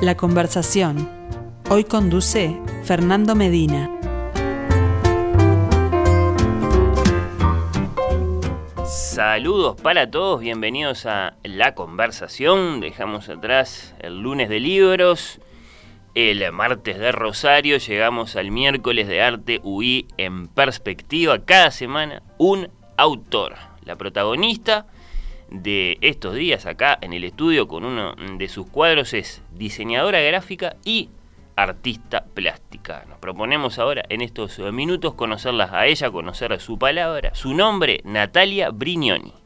La conversación. Hoy conduce Fernando Medina. Saludos para todos, bienvenidos a La Conversación. Dejamos atrás el lunes de libros, el martes de Rosario, llegamos al miércoles de arte UI en perspectiva. Cada semana un autor. La protagonista de estos días acá en el estudio con uno de sus cuadros es diseñadora gráfica y artista plástica. Nos proponemos ahora en estos minutos conocerlas a ella, conocer su palabra, su nombre, Natalia Brignoni.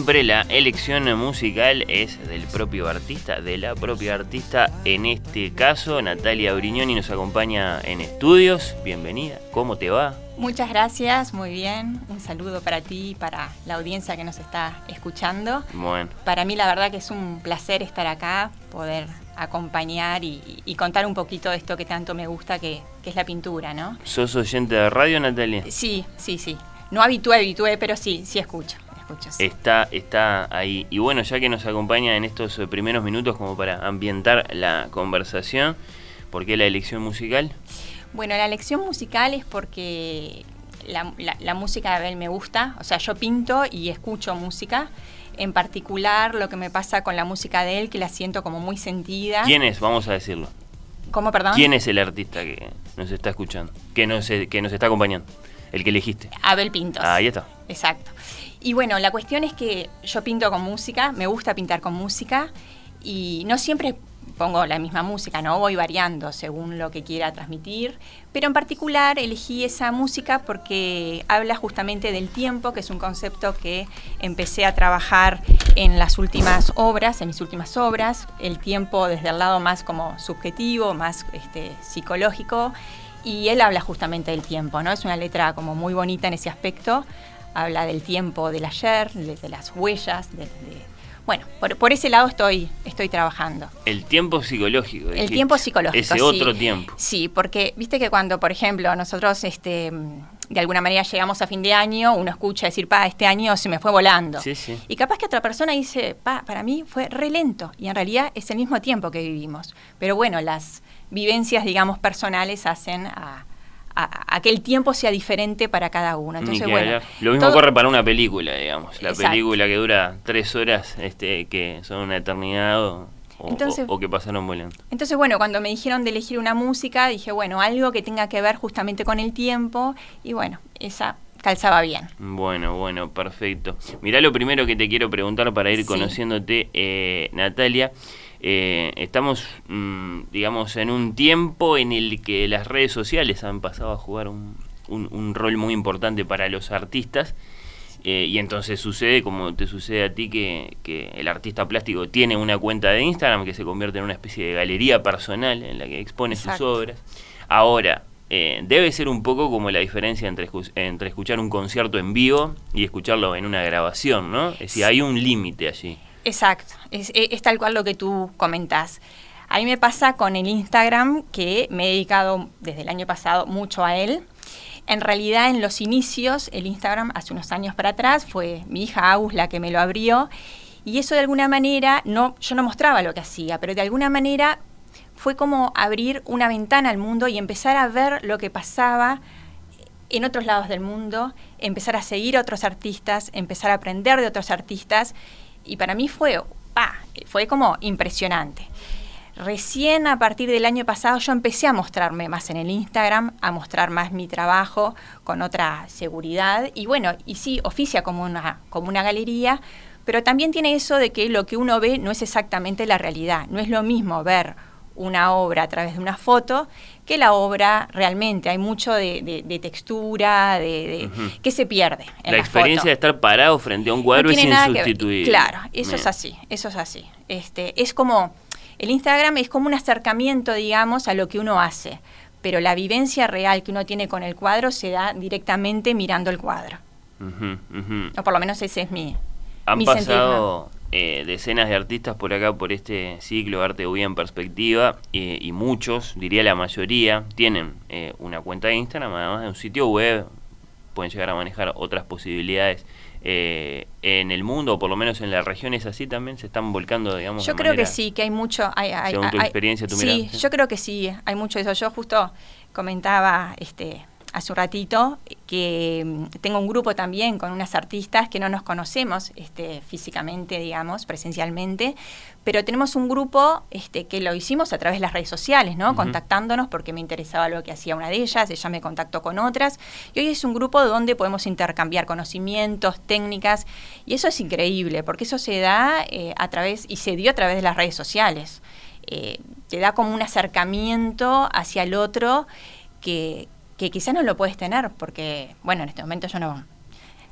Siempre la elección musical es del propio artista, de la propia artista. En este caso, Natalia Brignoni nos acompaña en estudios. Bienvenida, ¿cómo te va? Muchas gracias, muy bien. Un saludo para ti y para la audiencia que nos está escuchando. Bueno. Para mí la verdad que es un placer estar acá, poder acompañar y, contar un poquito de esto que tanto me gusta, que, que, es la pintura, ¿no? ¿Sos oyente de radio, Natalia? Sí, sí, sí. No habitué, habitué, pero sí, sí escucho. Está, está ahí. Y bueno, ya que nos acompaña en estos eh, primeros minutos como para ambientar la conversación, ¿por qué la elección musical? Bueno, la elección musical es porque la, música de Abel me gusta, o sea, yo pinto y escucho música. En particular, lo que me pasa con la música de él, que la siento como muy sentida. ¿Quién es? Vamos a decirlo. ¿Cómo, perdón? ¿Quién es el artista que nos está escuchando? Que nos, que nos está acompañando. El que elegiste. Abel Pintos. ahí está. Exacto. Y bueno, la cuestión es que yo pinto con música, me gusta pintar con música y no siempre pongo la misma música, no voy variando según lo que quiera transmitir, pero en particular elegí esa música porque habla justamente del tiempo, que es un concepto que empecé a trabajar en las últimas obras, en mis últimas obras, el tiempo desde el lado más como subjetivo, más este, psicológico, y él habla justamente del tiempo, ¿no? Es una letra como muy bonita en ese aspecto, habla del tiempo del ayer, de, las huellas, de, bueno, por, ese lado estoy, estoy trabajando. El tiempo psicológico. El tiempo psicológico. Ese otro tiempo. Sí, porque viste que cuando, por ejemplo, nosotros este, de alguna manera llegamos a fin de año, uno escucha decir, pa, este año se me fue volando. Sí, sí. Y capaz que otra persona dice, pa, para mí fue re lento. Y en realidad es el mismo tiempo que vivimos. Pero bueno, las vivencias, digamos, personales hacen a, a, que el tiempo sea diferente para cada uno. Entonces, bueno, Lo mismo corre para una película, digamos. La película que dura tres horas, este, que son una eternidad o, o, que pasaron volando. Entonces, bueno, cuando me dijeron de elegir una música, dije, bueno, algo que tenga que ver justamente con el tiempo. Y bueno, esa calzaba bien. Bueno, bueno, perfecto. Mirá lo primero que te quiero preguntar para ir conociéndote, eh, Natalia. Eh, estamos, mm, digamos, en un tiempo en el que las redes sociales han pasado a jugar un, rol muy importante para los artistas. Eh, y entonces sucede, como te sucede a ti, que, el artista plástico tiene una cuenta de Instagram que se convierte en una especie de galería personal en la que expone sus obras. Ahora, eh, debe ser un poco como la diferencia entre, entre escuchar un concierto en vivo y escucharlo en una grabación, ¿no? Es decir, hay un límite allí. Exacto, es, tal cual lo que tú comentás. A mí me pasa con el Instagram que me he dedicado desde el año pasado mucho a él. En realidad, en los inicios, el Instagram hace unos años para atrás fue mi hija Agus la que me lo abrió. Y eso de alguna manera, no, yo no mostraba lo que hacía, pero de alguna manera fue como abrir una ventana al mundo y empezar a ver lo que pasaba en otros lados del mundo, empezar a seguir a otros artistas, empezar a aprender de otros artistas y para mí fue, fue como impresionante. Recién a partir del año pasado yo empecé a mostrarme más en el Instagram, a mostrar más mi trabajo con otra seguridad y bueno, y sí, oficia como una, como una galería, pero también tiene eso de que lo que uno ve no es exactamente la realidad. No es lo mismo ver una obra a través de una foto que la obra realmente. Hay mucho de, textura, de, que se pierde. la, experiencia de estar parado frente a un cuadro es insustituible. Claro, eso es así, eso es así. Este, es como, el Instagram es como un acercamiento, digamos, a lo que uno hace, pero la vivencia real que uno tiene con el cuadro se da directamente mirando el cuadro. O por lo menos ese es mi, Han pasado eh, decenas de artistas por acá, por este ciclo Arte Hoy en Perspectiva, eh, y muchos, diría la mayoría, tienen eh, una cuenta de Instagram, además de un sitio web, pueden llegar a manejar otras posibilidades. en el mundo, o por lo menos en la región, es así también, se están volcando, digamos. Yo creo que sí, que hay mucho. Hay, según tu experiencia, tu sí, yo creo que sí, hay mucho de eso. Yo justo comentaba este hace un ratito que mm, tengo un grupo también con unas artistas que no nos conocemos este, físicamente, digamos, presencialmente, pero tenemos un grupo este, que lo hicimos a través de las redes sociales, ¿no? Contactándonos porque me interesaba lo que hacía una de ellas, ella me contactó con otras, y hoy es un grupo donde podemos intercambiar conocimientos, técnicas, y eso es increíble, porque eso se da eh, a través, y se dio a través de las redes sociales. Eh, te da como un acercamiento hacia el otro que, que quizás no lo puedes tener, porque, bueno, en este momento yo no,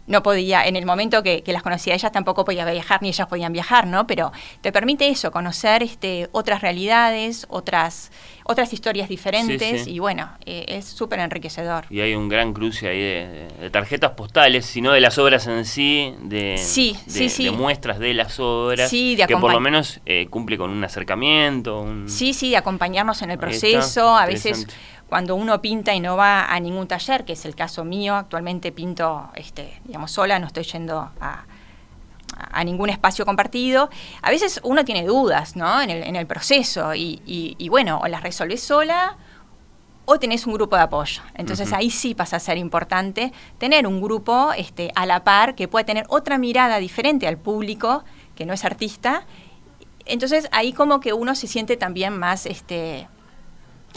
no podía, en el momento que, las conocía ellas tampoco podía viajar, ni ellas podían viajar, ¿no? Pero te permite eso, conocer este, otras realidades, otras, otras historias diferentes, y bueno, eh, es súper enriquecedor. Y hay un gran cruce ahí de, tarjetas postales, sino de las obras en sí, de, sí, de, muestras de las obras, que por lo menos eh, cumple con un acercamiento. Sí, sí, de acompañarnos en el proceso, a veces cuando uno pinta y no va a ningún taller, que es el caso mío, actualmente pinto, este, digamos, sola, no estoy yendo a, ningún espacio compartido, a veces uno tiene dudas, ¿no? En el, en el proceso y, bueno, o las resolves sola o tenés un grupo de apoyo. Entonces ahí sí pasa a ser importante tener un grupo este, a la par que pueda tener otra mirada diferente al público, que no es artista. Entonces ahí como que uno se siente también más... Este,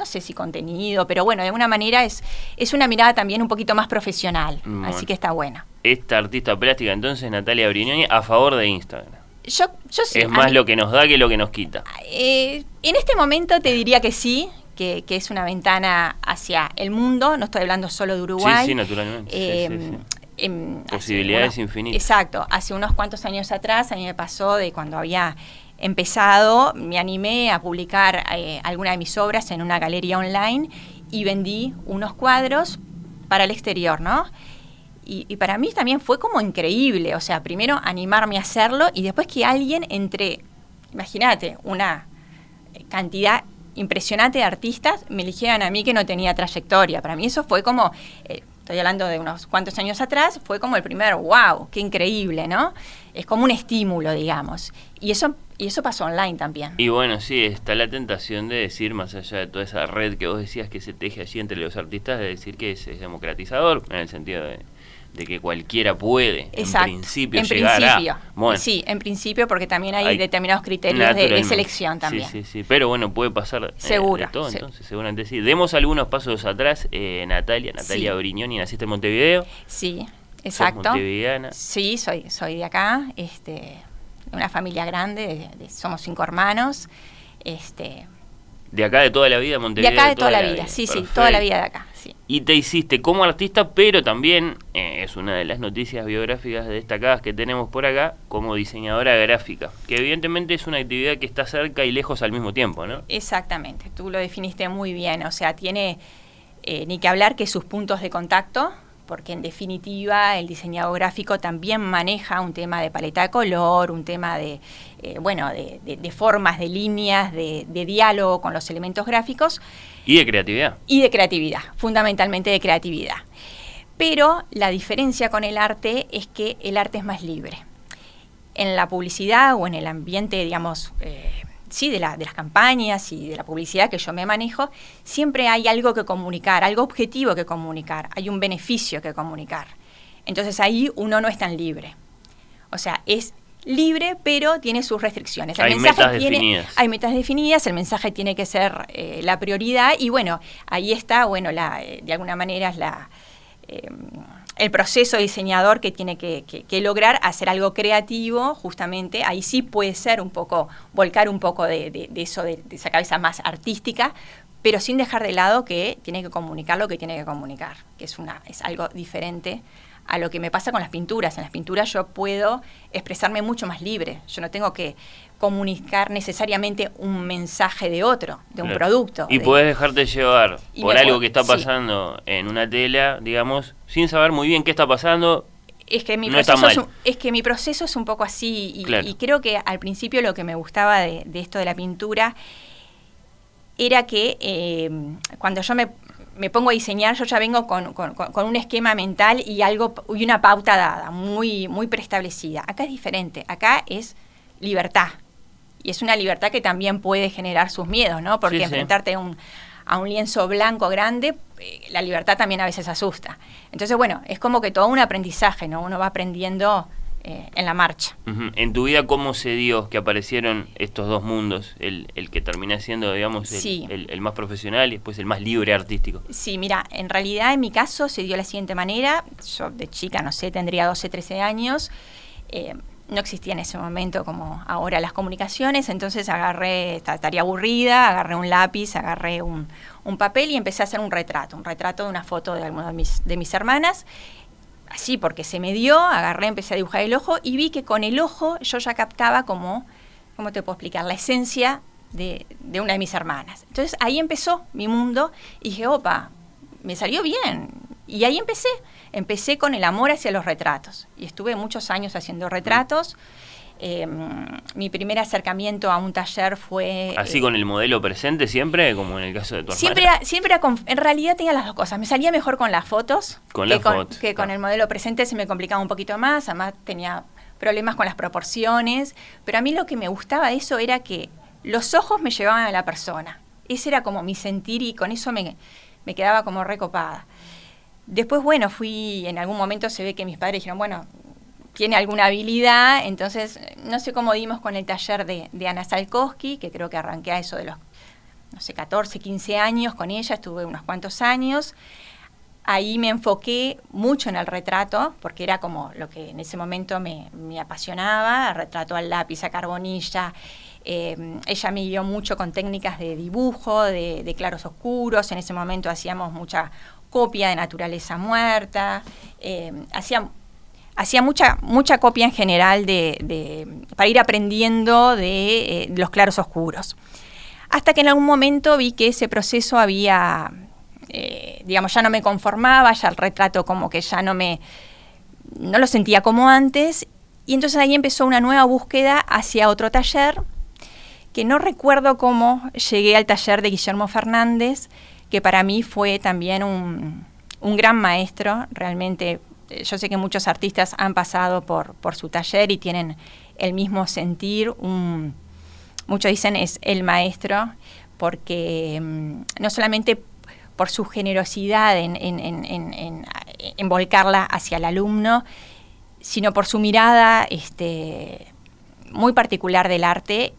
no sé si contenido, pero bueno, de alguna manera es, es una mirada también un poquito más profesional, así que está buena. Esta artista plástica entonces, Natalia Brignoni, a favor de Instagram. Yo, yo Es más lo que nos da que lo que nos quita. Eh, en este momento te diría que sí, que, es una ventana hacia el mundo, no estoy hablando solo de Uruguay. Sí, sí, naturalmente. Eh, Posibilidades infinitas. Exacto, hace unos cuantos años atrás a mí me pasó de cuando había empezado, me animé a publicar eh, alguna de mis obras en una galería online y vendí unos cuadros para el exterior, ¿no? Y, para mí también fue como increíble, o sea, primero animarme a hacerlo y después que alguien entre, imagínate, una cantidad impresionante de artistas me eligieran a mí que no tenía trayectoria. Para mí eso fue como, eh, estoy hablando de unos cuantos años atrás, fue como el primer, wow, qué increíble, ¿no? Es como un estímulo, digamos. Y eso y eso pasó online también. Y bueno, sí, está la tentación de decir, más allá de toda esa red que vos decías que se teje allí entre los artistas, de decir que es, democratizador, en el sentido de, que cualquiera puede, en principio, en principio. Sí, en principio, porque también hay, determinados criterios de, selección también. Sí, sí, sí, pero bueno, puede pasar eh, Seguro, todo, entonces, seguramente sí. Demos algunos pasos atrás, eh, Natalia, Natalia Briñoni, naciste en Montevideo. Sí, exacto. Sí, soy, soy de acá, este una familia grande, somos cinco hermanos. Este, ¿De acá de toda la vida, Montevideo? De acá de toda, la, vida, sí, sí, toda la vida de acá. Y te hiciste como artista, pero también eh, es una de las noticias biográficas destacadas que tenemos por acá, como diseñadora gráfica, que evidentemente es una actividad que está cerca y lejos al mismo tiempo, ¿no? Exactamente, tú lo definiste muy bien, o sea, tiene eh, ni que hablar que sus puntos de contacto, porque en definitiva el diseñador gráfico también maneja un tema de paleta de color, un tema de, eh, bueno, de, formas, de líneas, de, diálogo con los elementos gráficos. Y de creatividad. Y de creatividad, fundamentalmente de creatividad. Pero la diferencia con el arte es que el arte es más libre. En la publicidad o en el ambiente, digamos, eh, sí, de, la, de las campañas y de la publicidad que yo me manejo, siempre hay algo que comunicar, algo objetivo que comunicar, hay un beneficio que comunicar. Entonces ahí uno no es tan libre. O sea, es libre, pero tiene sus restricciones. hay metas definidas. Hay metas definidas, el mensaje tiene que ser eh, la prioridad y bueno, ahí está, bueno, la, eh, de alguna manera es la... Eh, el proceso diseñador que tiene que, lograr hacer algo creativo, justamente, ahí sí puede ser un poco, volcar un poco de, eso, de, esa cabeza más artística, pero sin dejar de lado que tiene que comunicar lo que tiene que comunicar, que es, una, es algo diferente a lo que me pasa con las pinturas. En las pinturas yo puedo expresarme mucho más libre. Yo no tengo que comunicar necesariamente un mensaje de otro, de un producto. Y puedes dejarte llevar por algo que está pasando en una tela, digamos, sin saber muy bien qué está pasando. Es que mi, proceso, es, es, que mi proceso es un poco así y, creo que al principio lo que me gustaba de, esto de la pintura era que eh, cuando yo me, me pongo a diseñar, yo ya vengo con, un esquema mental y algo y una pauta dada, muy, muy preestablecida. Acá es diferente, acá es libertad. Y es una libertad que también puede generar sus miedos, ¿no? Porque enfrentarte a un, a un lienzo blanco grande, eh, la libertad también a veces asusta. Entonces, bueno, es como que todo un aprendizaje, ¿no? Uno va aprendiendo eh, en la marcha. En tu vida, ¿cómo se dio que aparecieron estos dos mundos? El, que termina siendo, digamos, el, más profesional y después el más libre artístico. Sí, mira, en realidad en mi caso se dio de la siguiente manera. Yo de chica, no sé, tendría 12, 13 años. Eh, no existía en ese momento como ahora las comunicaciones, entonces agarré, estaría aburrida, agarré un lápiz, agarré un, papel y empecé a hacer un retrato, un retrato de una foto de alguna de mis, de mis hermanas así porque se me dio, agarré, empecé a dibujar el ojo y vi que con el ojo yo ya captaba como, ¿cómo te puedo explicar? La esencia de, una de mis hermanas. Entonces ahí empezó mi mundo y dije, opa, me salió bien. Y ahí empecé. Empecé con el amor hacia los retratos. Y estuve muchos años haciendo retratos. Eh, mi primer acercamiento a un taller fue... ¿Así eh, con el modelo presente siempre, como en el caso de tu siempre siempre En realidad tenía las dos cosas. Me salía mejor con las fotos con que, con, que con el modelo presente se me complicaba un poquito más. Además tenía problemas con las proporciones. Pero a mí lo que me gustaba de eso era que los ojos me llevaban a la persona. Ese era como mi sentir y con eso me, me quedaba como recopada. Después, bueno, fui, en algún momento se ve que mis padres dijeron, bueno, tiene alguna habilidad, entonces no sé cómo dimos con el taller de, Ana Salkowski, que creo que arranqué a eso de los, no sé, 14, 15 años con ella, estuve unos cuantos años. Ahí me enfoqué mucho en el retrato, porque era como lo que en ese momento me, apasionaba, retrato al lápiz, a carbonilla. Eh, ella me guió mucho con técnicas de dibujo, de, claros oscuros. En ese momento hacíamos mucha copia de naturaleza muerta. Eh, hacía hacía mucha, mucha copia en general de, para ir aprendiendo de, eh, los claros oscuros. Hasta que en algún momento vi que ese proceso había, eh, digamos, ya no me conformaba, ya el retrato como que ya no me, no lo sentía como antes, y entonces ahí empezó una nueva búsqueda hacia otro taller, que no recuerdo cómo llegué al taller de Guillermo Fernández, que para mí fue también un, un gran maestro, realmente yo sé que muchos artistas han pasado por, por su taller y tienen el mismo sentir. muchos dicen es el maestro, porque mm, no solamente por su generosidad en, en, volcarla hacia el alumno, sino por su mirada este, muy particular del arte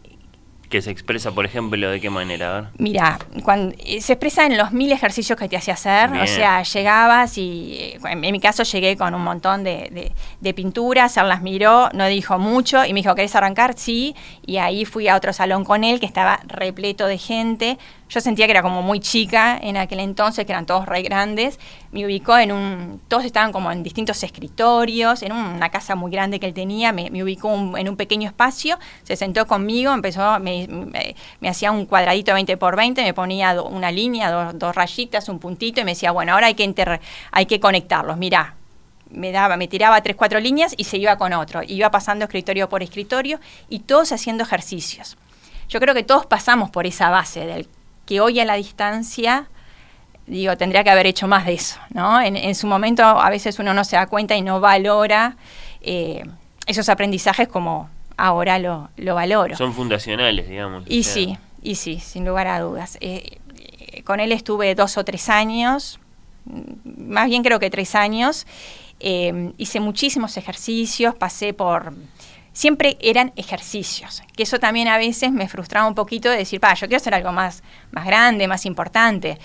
que se expresa, por ejemplo, de qué manera? Mira, cuando, eh, se expresa en los mil ejercicios que te hacía hacer, o sea, llegabas y eh, en, mi caso llegué con un montón de, de, pinturas, él las miró, no dijo mucho y me dijo, ¿querés arrancar? Sí, y ahí fui a otro salón con él que estaba repleto de gente, yo sentía que era como muy chica en aquel entonces, que eran todos re grandes. Me ubicó en un. Todos estaban como en distintos escritorios, en una casa muy grande que él tenía. Me, ubicó en un pequeño espacio, se sentó conmigo, empezó, me, hacía un cuadradito 20 por 20, me ponía una línea, dos, rayitas, un puntito, y me decía, bueno, ahora hay que, inter, hay que conectarlos. Mirá, me daba, me tiraba tres, cuatro líneas y se iba con otro. Iba pasando escritorio por escritorio y todos haciendo ejercicios. Yo creo que todos pasamos por esa base del que hoy a la distancia, digo, tendría que haber hecho más de eso, ¿no? En, su momento a veces uno no se da cuenta y no valora eh, esos aprendizajes como ahora lo, lo, valoro. Son fundacionales, digamos. Y sí, y sí, sin lugar a dudas. Eh, eh, con él estuve dos o tres años, más bien creo que tres años. hice muchísimos ejercicios, pasé por siempre eran ejercicios, que eso también a veces me frustraba un poquito de decir, yo quiero hacer algo más, más grande, más importante.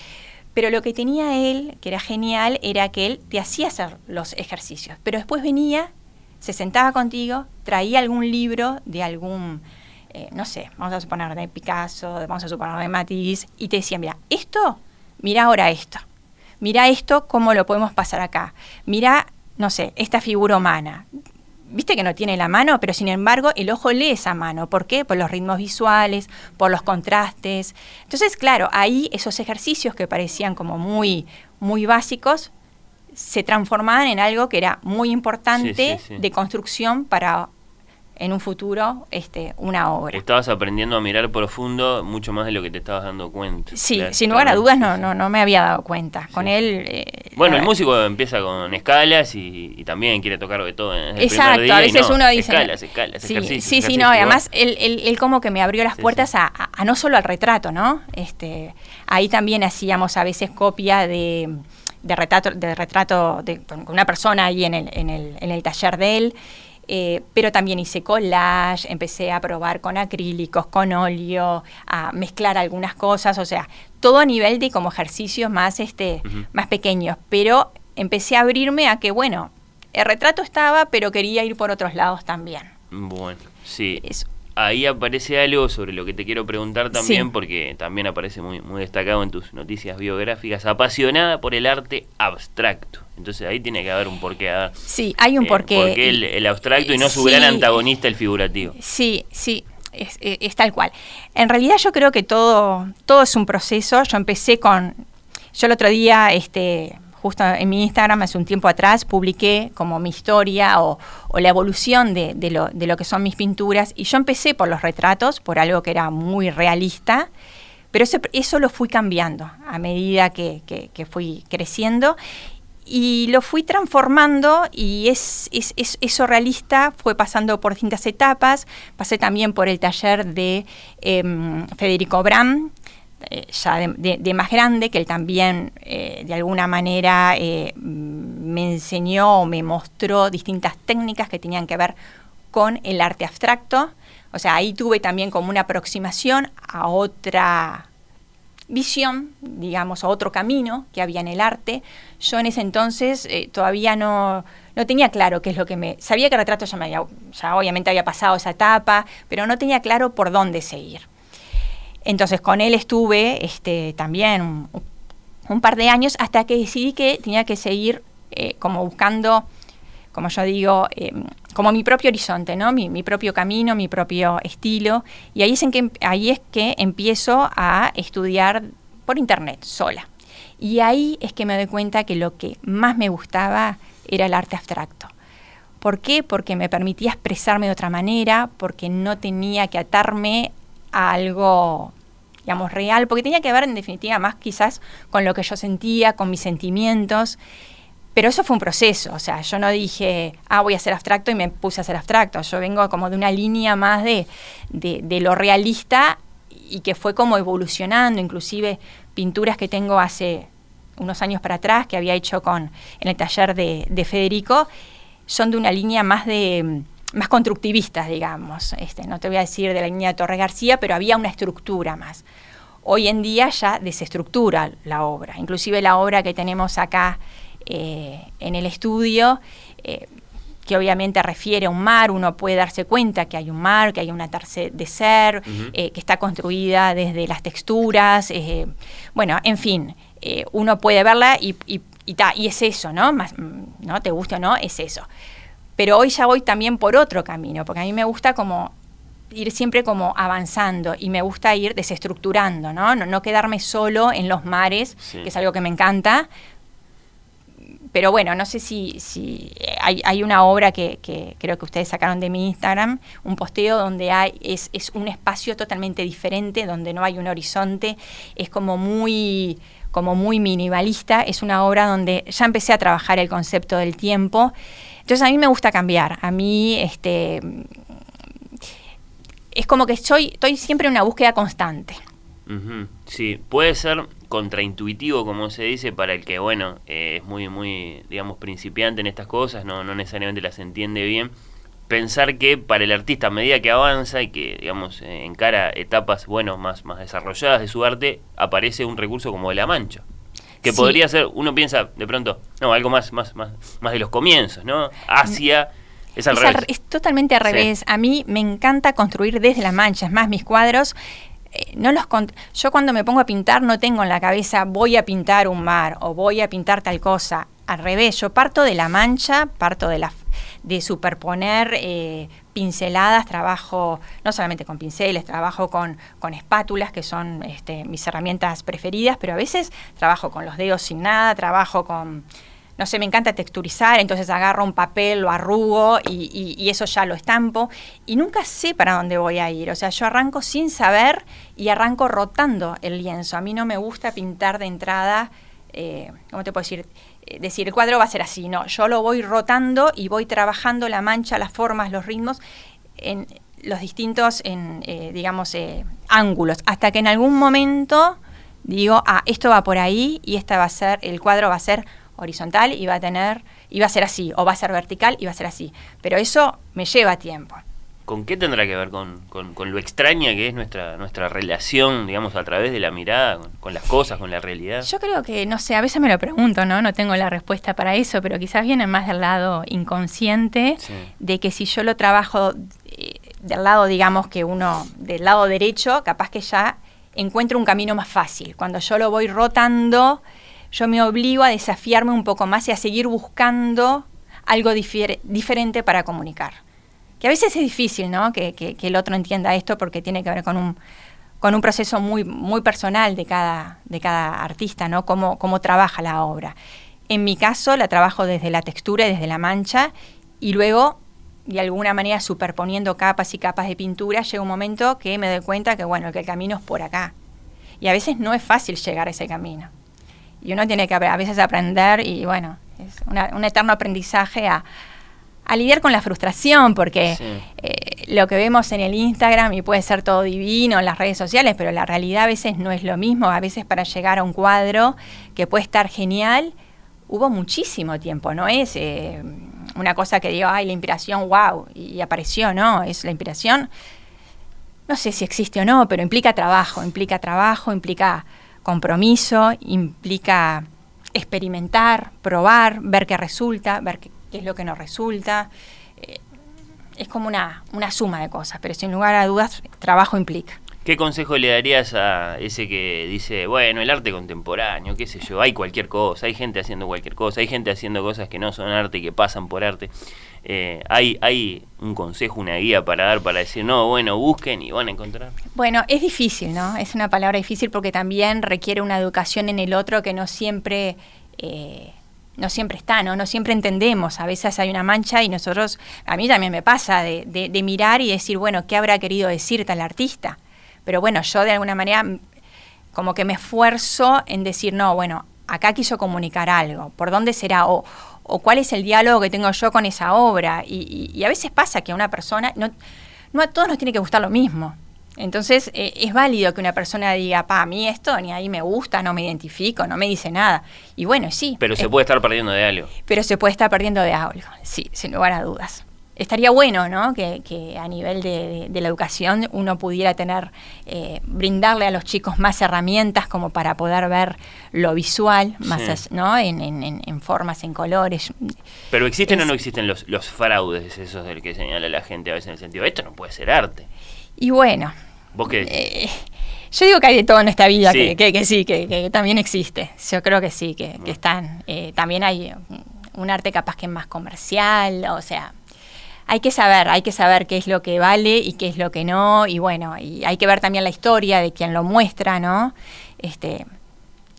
pero lo que tenía él, que era genial, era que él te hacía hacer los ejercicios, pero después venía, se sentaba contigo, traía algún libro de algún, eh, no sé, vamos a suponer de Picasso, vamos a suponer de Matisse, y te decía, mira, esto, mira ahora esto, mira esto, cómo lo podemos pasar acá, mira, no sé, esta figura humana, viste que no tiene la mano, pero sin embargo el ojo lee esa mano. ¿Por qué? Por los ritmos visuales, por los contrastes. Entonces, claro, ahí esos ejercicios que parecían como muy, muy básicos se transformaban en algo que era muy importante de construcción para en un futuro este, una obra. Estabas aprendiendo a mirar profundo mucho más de lo que te estabas dando cuenta. Sí, sin lugar a dudas no, no, no me había dado cuenta. Con él... Eh, bueno, el músico empieza con escalas y, también quiere tocar de todo. En Exacto, a veces uno dice... Escalas, escalas, sí, Sí, sí, no, además él, él, como que me abrió las puertas a, a, no solo al retrato, ¿no? Este, ahí también hacíamos a veces copia de de retrato, de retrato de, con una persona ahí en el, en el, en el taller de él eh, pero también hice collage, empecé a probar con acrílicos, con óleo, a mezclar algunas cosas, o sea, todo a nivel de como ejercicios más, este, más pequeños, pero empecé a abrirme a que, bueno, el retrato estaba, pero quería ir por otros lados también. Bueno, sí ahí aparece algo sobre lo que te quiero preguntar también, porque también aparece muy, muy destacado en tus noticias biográficas, apasionada por el arte abstracto. Entonces ahí tiene que haber un porqué. sí, hay un eh, porqué. Porque el, abstracto y no su gran antagonista, el figurativo. Sí, sí. Es, es, tal cual. En realidad yo creo que todo, todo es un proceso. Yo empecé con, yo el otro día, este, justo en mi Instagram hace un tiempo atrás publiqué como mi historia o, la evolución de, lo, que son mis pinturas y yo empecé por los retratos, por algo que era muy realista, pero eso, lo fui cambiando a medida que, fui creciendo y lo fui transformando y es, eso realista fue pasando por distintas etapas. Pasé también por el taller de em, Federico Bram, eh, ya de, más grande, que él también eh, de alguna manera eh, me enseñó o me mostró distintas técnicas que tenían que ver con el arte abstracto. O sea, ahí tuve también como una aproximación a otra visión, digamos, a otro camino que había en el arte. Yo en ese entonces todavía no, no tenía claro qué es lo que me... Sabía que retrato ya, me había, ya obviamente había pasado esa etapa, pero no tenía claro por dónde seguir. Entonces con él estuve este, también un, par de años hasta que decidí que tenía que seguir eh, como buscando, como yo digo, em, como mi propio horizonte, ¿no? Mi, propio camino, mi propio estilo. Y ahí es, en que, ahí es que empiezo a estudiar por internet, sola. Y ahí es que me doy cuenta que lo que más me gustaba era el arte abstracto. ¿Por qué? Porque me permitía expresarme de otra manera, porque no tenía que atarme a algo digamos, real, porque tenía que ver en definitiva más quizás con lo que yo sentía, con mis sentimientos. Pero eso fue un proceso, o sea, yo no dije, ah, voy a ser abstracto y me puse a ser abstracto. Yo vengo como de una línea más de, de, lo realista y que fue como evolucionando, inclusive pinturas que tengo hace unos años para atrás, que había hecho con, en el taller de, de Federico, son de una línea más de más constructivistas, digamos. Este, no te voy a decir de la línea de Torre García, pero había una estructura más. Hoy en día ya desestructura la obra. Inclusive la obra que tenemos acá eh, en el estudio, eh, que obviamente refiere a un mar, uno puede darse cuenta que hay un mar, que hay una tercera de ser, eh, que está construida desde las texturas. bueno, en fin, uno puede verla y, y, y, es eso, ¿no? Más, ¿no? Te guste o no, es eso pero hoy ya voy también por otro camino, porque a mí me gusta como ir siempre como avanzando y me gusta ir desestructurando, ¿no? No, quedarme solo en los mares, que es algo que me encanta. Pero bueno, no sé si, si hay, una obra que, creo que ustedes sacaron de mi Instagram, un posteo donde hay, es, es un espacio totalmente diferente, donde no hay un horizonte, es como muy como muy minimalista, es una obra donde ya empecé a trabajar el concepto del tiempo entonces a mí me gusta cambiar. A mí, este, es como que estoy, estoy siempre en una búsqueda constante. Sí, puede ser contraintuitivo, como se dice, para el que, bueno, eh, es muy, muy, digamos, principiante en estas cosas, no, no necesariamente las entiende bien. Pensar que para el artista, a medida que avanza y que, digamos, eh, encara etapas, bueno, más, más desarrolladas de su arte, aparece un recurso como de la mancha. Que podría ser, uno piensa de pronto, no, algo más, más, más, más de los comienzos, ¿no? Hacia... Es al revés. es totalmente al revés. A mí me encanta construir desde la mancha. Es más, mis cuadros eh, no los yo cuando me pongo a pintar no tengo en la cabeza voy a pintar un mar o voy a pintar tal cosa. Al revés, yo parto de la mancha, parto de la de superponer eh, pinceladas, trabajo no solamente con pinceles, trabajo con, con espátulas, que son este, mis herramientas preferidas, pero a veces trabajo con los dedos sin nada, trabajo con, no sé, me encanta texturizar, entonces agarro un papel, lo arrugo y, y, eso ya lo estampo y nunca sé para dónde voy a ir. O sea, yo arranco sin saber y arranco rotando el lienzo. A mí no me gusta pintar de entrada, eh, ¿cómo te puedo decir? Eh, decir, el cuadro va a ser así, no, yo lo voy rotando y voy trabajando la mancha, las formas, los ritmos en los distintos, en, eh, digamos, ángulos, hasta que en algún momento digo, ah, esto va por ahí y esta va a ser, el cuadro va a ser horizontal y va a tener, y va a ser así, o va a ser vertical y va a ser así. Pero eso me lleva tiempo. ¿Con qué tendrá que ver? ¿Con, con, lo extraña que es nuestra, nuestra relación, digamos, a través de la mirada, con, las cosas, con la realidad? Yo creo que, no sé, a veces me lo pregunto, ¿no? No tengo la respuesta para eso, pero quizás viene más del lado inconsciente, de que si yo lo trabajo eh, del lado, digamos, que uno, del lado derecho, capaz que ya encuentro un camino más fácil. Cuando yo lo voy rotando, yo me obligo a desafiarme un poco más y a seguir buscando algo diferente para comunicar que a veces es difícil, ¿no? Que, que, el otro entienda esto porque tiene que ver con un, con un proceso muy, muy personal de cada, de cada artista, ¿no? Cómo, cómo trabaja la obra. En mi caso la trabajo desde la textura y desde la mancha y luego de alguna manera superponiendo capas y capas de pintura, llega un momento que me doy cuenta que bueno, que el camino es por acá. Y a veces no es fácil llegar a ese camino. Y uno tiene que a veces aprender y bueno, es un eterno aprendizaje a, a lidiar con la frustración, porque eh, lo que vemos en el Instagram y puede ser todo divino en las redes sociales, pero la realidad a veces no es lo mismo. A veces para llegar a un cuadro que puede estar genial, hubo muchísimo tiempo, no es eh, una cosa que digo, ay, la inspiración, wow, y apareció, no, es la inspiración, no sé si existe o no, pero implica trabajo, implica trabajo, implica compromiso, implica experimentar, probar, ver qué resulta, ver qué es lo que nos resulta. Eh, es como una, una suma de cosas, pero sin lugar a dudas, trabajo implica. ¿Qué consejo le darías a ese que dice, bueno, el arte contemporáneo, qué sé yo, hay cualquier cosa, hay gente haciendo cualquier cosa, hay gente haciendo cosas que no son arte y que pasan por arte? Eh, hay, ¿Hay un consejo, una guía para dar, para decir, no, bueno, busquen y van a encontrar? Bueno, es difícil, ¿no? Es una palabra difícil porque también requiere una educación en el otro que no siempre... Eh, no siempre está, ¿no? No siempre entendemos. A veces hay una mancha y nosotros, a mí también me pasa de, de, mirar y decir, bueno, ¿qué habrá querido decir tal artista? Pero bueno, yo de alguna manera como que me esfuerzo en decir, no, bueno, acá quiso comunicar algo, ¿por dónde será? O, o cuál es el diálogo que tengo yo con esa obra. Y, y, a veces pasa que a una persona, no, no a todos nos tiene que gustar lo mismo. Entonces eh, es válido que una persona diga, pa, a mí esto ni ahí me gusta, no me identifico, no me dice nada. Y bueno, sí. Pero se puede estar perdiendo de algo. Pero se puede estar perdiendo de algo, sí, sin lugar a dudas. Estaría bueno, ¿no? Que, a nivel de, la educación uno pudiera tener, eh, brindarle a los chicos más herramientas como para poder ver lo visual, más, ¿no? En, formas, en colores. Pero ¿existen o no existen los, los fraudes esos del que señala la gente a veces en el sentido, esto no puede ser arte? Y bueno, ¿Vos qué? Eh, yo digo que hay de todo en esta vida, Que, que, sí, que, también existe. Yo creo que sí, que, están. Eh, también hay un arte capaz que es más comercial, o sea, hay que saber, hay que saber qué es lo que vale y qué es lo que no, y bueno, y hay que ver también la historia de quien lo muestra, ¿no? Este,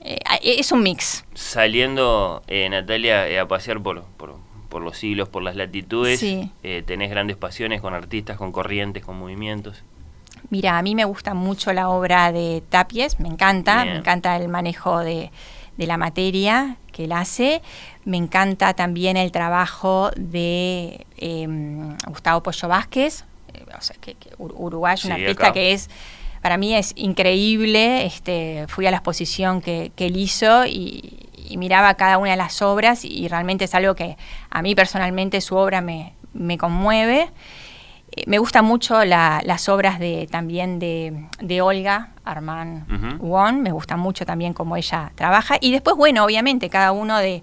eh, es un mix. Saliendo, Natalia, a pasear por, por, por, los siglos, por las latitudes, tenés grandes pasiones con artistas, con corrientes, con movimientos. Mira, a mí me gusta mucho la obra de Tapies, me encanta, me encanta el manejo de, la materia que él hace, me encanta también el trabajo de em, Gustavo Pollo Vázquez, eh, o sea, que, uruguayo, un artista que es, para mí es increíble, este, fui a la exposición que, él hizo y, miraba cada una de las obras y realmente es algo que a mí personalmente su obra me, me conmueve. Eh, me gustan mucho las obras de también de, Olga Armand Won, me gusta mucho también cómo ella trabaja. Y después, bueno, obviamente, cada uno de,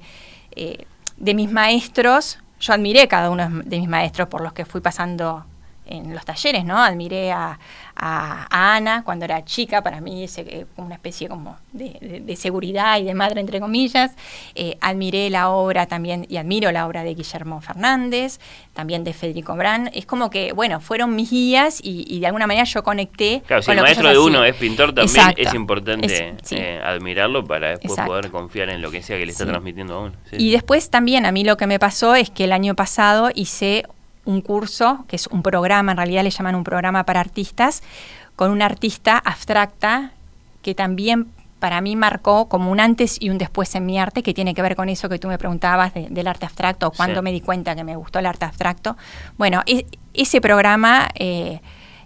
eh, de mis maestros, yo admiré cada uno de mis maestros por los que fui pasando en los talleres, ¿no? Admiré a, Ana cuando era chica, para mí es eh, una especie como de, seguridad y de madre, entre comillas. Eh, admiré la obra también, y admiro la obra de Guillermo Fernández, también de Federico Brand. Es como que, bueno, fueron mis guías y, de alguna manera yo conecté. Claro, si el maestro de uno es pintor, también es importante eh, admirarlo para después poder confiar en lo que sea que le está transmitiendo a uno. y después también a mí lo que me pasó es que el año pasado hice un curso, que es un programa, en realidad le llaman un programa para artistas, con una artista abstracta que también para mí marcó como un antes y un después en mi arte, que tiene que ver con eso que tú me preguntabas del arte abstracto, o cuando me di cuenta que me gustó el arte abstracto. Bueno, e, ese programa eh,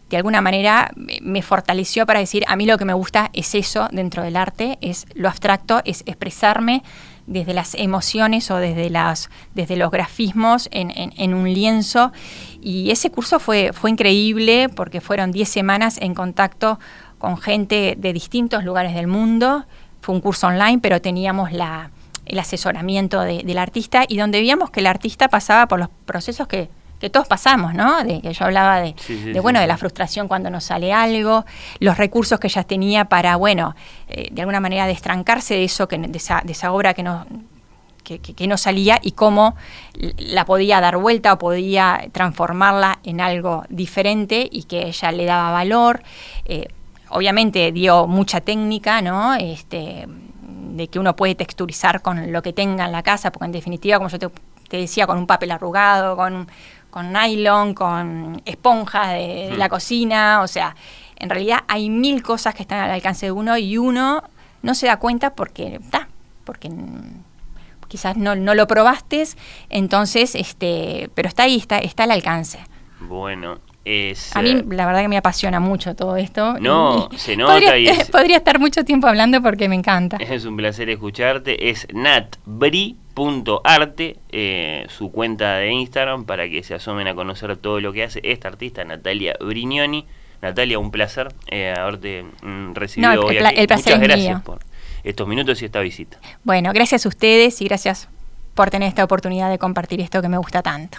de alguna manera me fortaleció para decir, a mí lo que me gusta es eso dentro del arte, es lo abstracto, es expresarme desde las emociones o desde, las, desde los grafismos en, un lienzo. Y ese curso fue, fue increíble porque fueron 10 semanas en contacto con gente de distintos lugares del mundo. Fue un curso online, pero teníamos la, el asesoramiento del artista y donde veíamos que el artista pasaba por los procesos que, que todos pasamos, ¿no? De que yo hablaba de, bueno, de la frustración cuando nos sale algo, los recursos que ella tenía para, bueno, eh, de alguna manera destrancarse de eso, que, de, esa, de esa obra que no, que, no salía y cómo la podía dar vuelta o podía transformarla en algo diferente y que ella le daba valor. Eh, obviamente dio mucha técnica, ¿no? Este, de que uno puede texturizar con lo que tenga en la casa, porque en definitiva, como yo te, te decía, con un papel arrugado, con con nylon, con esponjas de, la cocina, o sea, en realidad hay mil cosas que están al alcance de uno y uno no se da cuenta porque está, porque quizás no, no, lo probaste, entonces, este, pero está ahí, está, está al alcance. Bueno, a mí la verdad que me apasiona mucho todo esto. No, se nota podría, y podría estar mucho tiempo hablando porque me encanta. Es un placer escucharte. Es natbri.arte, eh, su cuenta de Instagram, para que se asomen a conocer todo lo que hace esta artista, Natalia Brignoni. Natalia, un placer eh, haberte mm, recibido hoy aquí. Muchas gracias por estos minutos y esta visita. Bueno, gracias a ustedes y gracias por tener esta oportunidad de compartir esto que me gusta tanto.